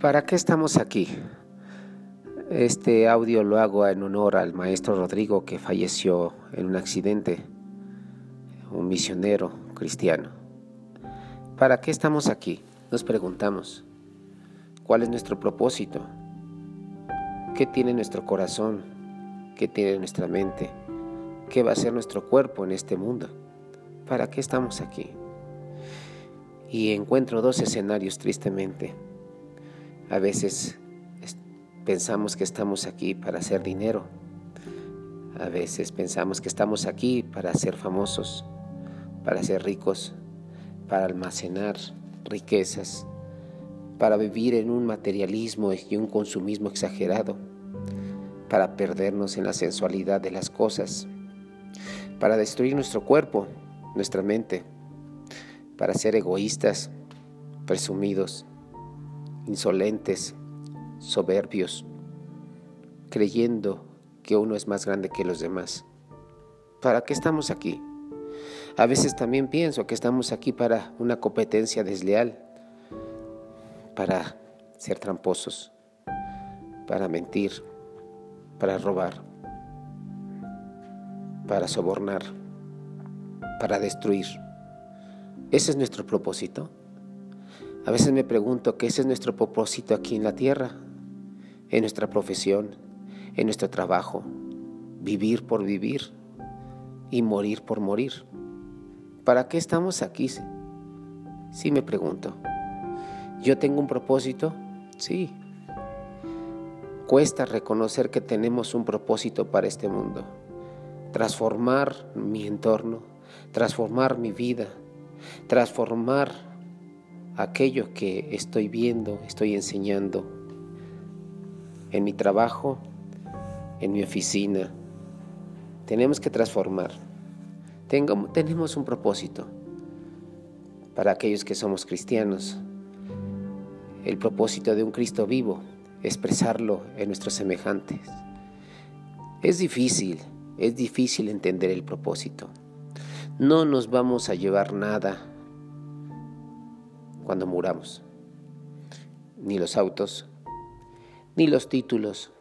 ¿Para qué estamos aquí? Este audio lo hago en honor al maestro Rodrigo que falleció en un accidente, un misionero cristiano. ¿Para qué estamos aquí? Nos preguntamos. ¿Cuál es nuestro propósito? ¿Qué tiene nuestro corazón? ¿Qué tiene nuestra mente? ¿Qué va a ser nuestro cuerpo en este mundo? ¿Para qué estamos aquí? Y encuentro dos escenarios tristemente a veces pensamos que estamos aquí para hacer dinero. A veces pensamos que estamos aquí para ser famosos, para ser ricos, para almacenar riquezas, para vivir en un materialismo y un consumismo exagerado, para perdernos en la sensualidad de las cosas, para destruir nuestro cuerpo, nuestra mente, para ser egoístas, presumidos, insolentes, soberbios, creyendo que uno es más grande que los demás. ¿Para qué estamos aquí? A veces también pienso que estamos aquí para una competencia desleal, para ser tramposos, para mentir, para robar, para sobornar, para destruir. ¿Ese es nuestro propósito? A veces me pregunto que ese es nuestro propósito aquí en la tierra, en nuestra profesión, en nuestro trabajo, vivir por vivir y morir por morir. ¿Para qué estamos aquí? Sí me pregunto. ¿Yo tengo un propósito? Sí. Cuesta reconocer que tenemos un propósito para este mundo. Transformar mi entorno, transformar mi vida, transformar aquello que estoy viendo, estoy enseñando en mi trabajo, en mi oficina. Tenemos que transformar. tenemos un propósito para aquellos que somos cristianos. El propósito de un Cristo vivo, expresarlo en nuestros semejantes. Es difícil, es difícil entender el propósito. No nos vamos a llevar nada cuando muramos. Ni los autos, ni los títulos,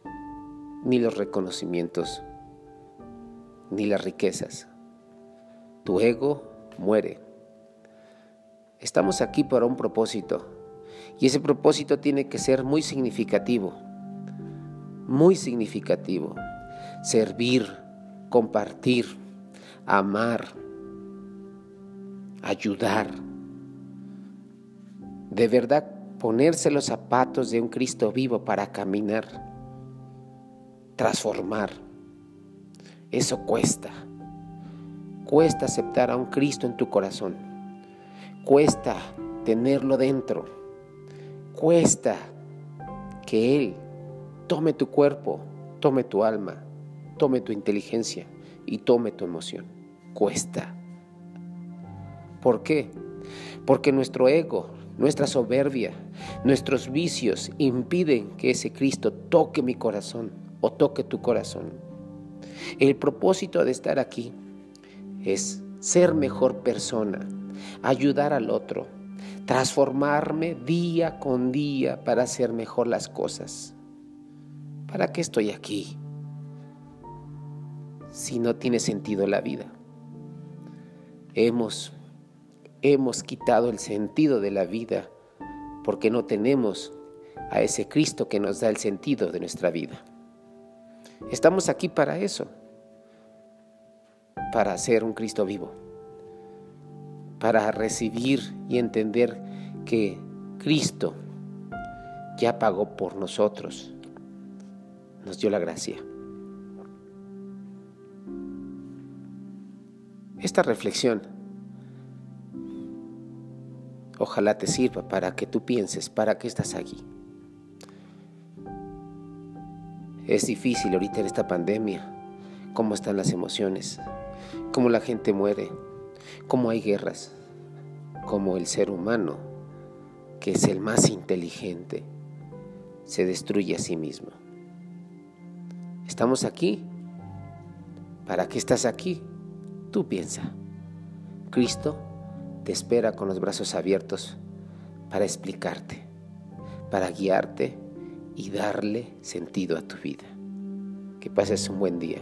ni los reconocimientos, ni las riquezas. Tu ego muere. Estamos aquí para un propósito y ese propósito tiene que ser muy significativo, muy significativo. Servir, compartir, amar, ayudar de verdad ponerse los zapatos de un Cristo vivo para caminar, transformar. Eso cuesta. Cuesta aceptar a un Cristo en tu corazón. Cuesta tenerlo dentro. Cuesta que Él tome tu cuerpo, tome tu alma, tome tu inteligencia y tome tu emoción. Cuesta. ¿Por qué? Porque nuestro ego, nuestra soberbia, nuestros vicios impiden que ese Cristo toque mi corazón o toque tu corazón. El propósito de estar aquí es ser mejor persona, ayudar al otro, transformarme día con día para hacer mejor las cosas. ¿Para qué estoy aquí si no tiene sentido la vida? Hemos hemos quitado el sentido de la vida porque no tenemos a ese Cristo que nos da el sentido de nuestra vida. Estamos aquí para eso, para ser un Cristo vivo, para recibir y entender que Cristo ya pagó por nosotros, nos dio la gracia. Esta reflexión Ojalá te sirva para que tú pienses, ¿para qué estás aquí? Es difícil ahorita en esta pandemia, cómo están las emociones, cómo la gente muere, cómo hay guerras, cómo el ser humano, que es el más inteligente, se destruye a sí mismo. Estamos aquí. ¿Para qué estás aquí? Tú piensa. Cristo te espera con los brazos abiertos para explicarte, para guiarte y darle sentido a tu vida. Que pases un buen día.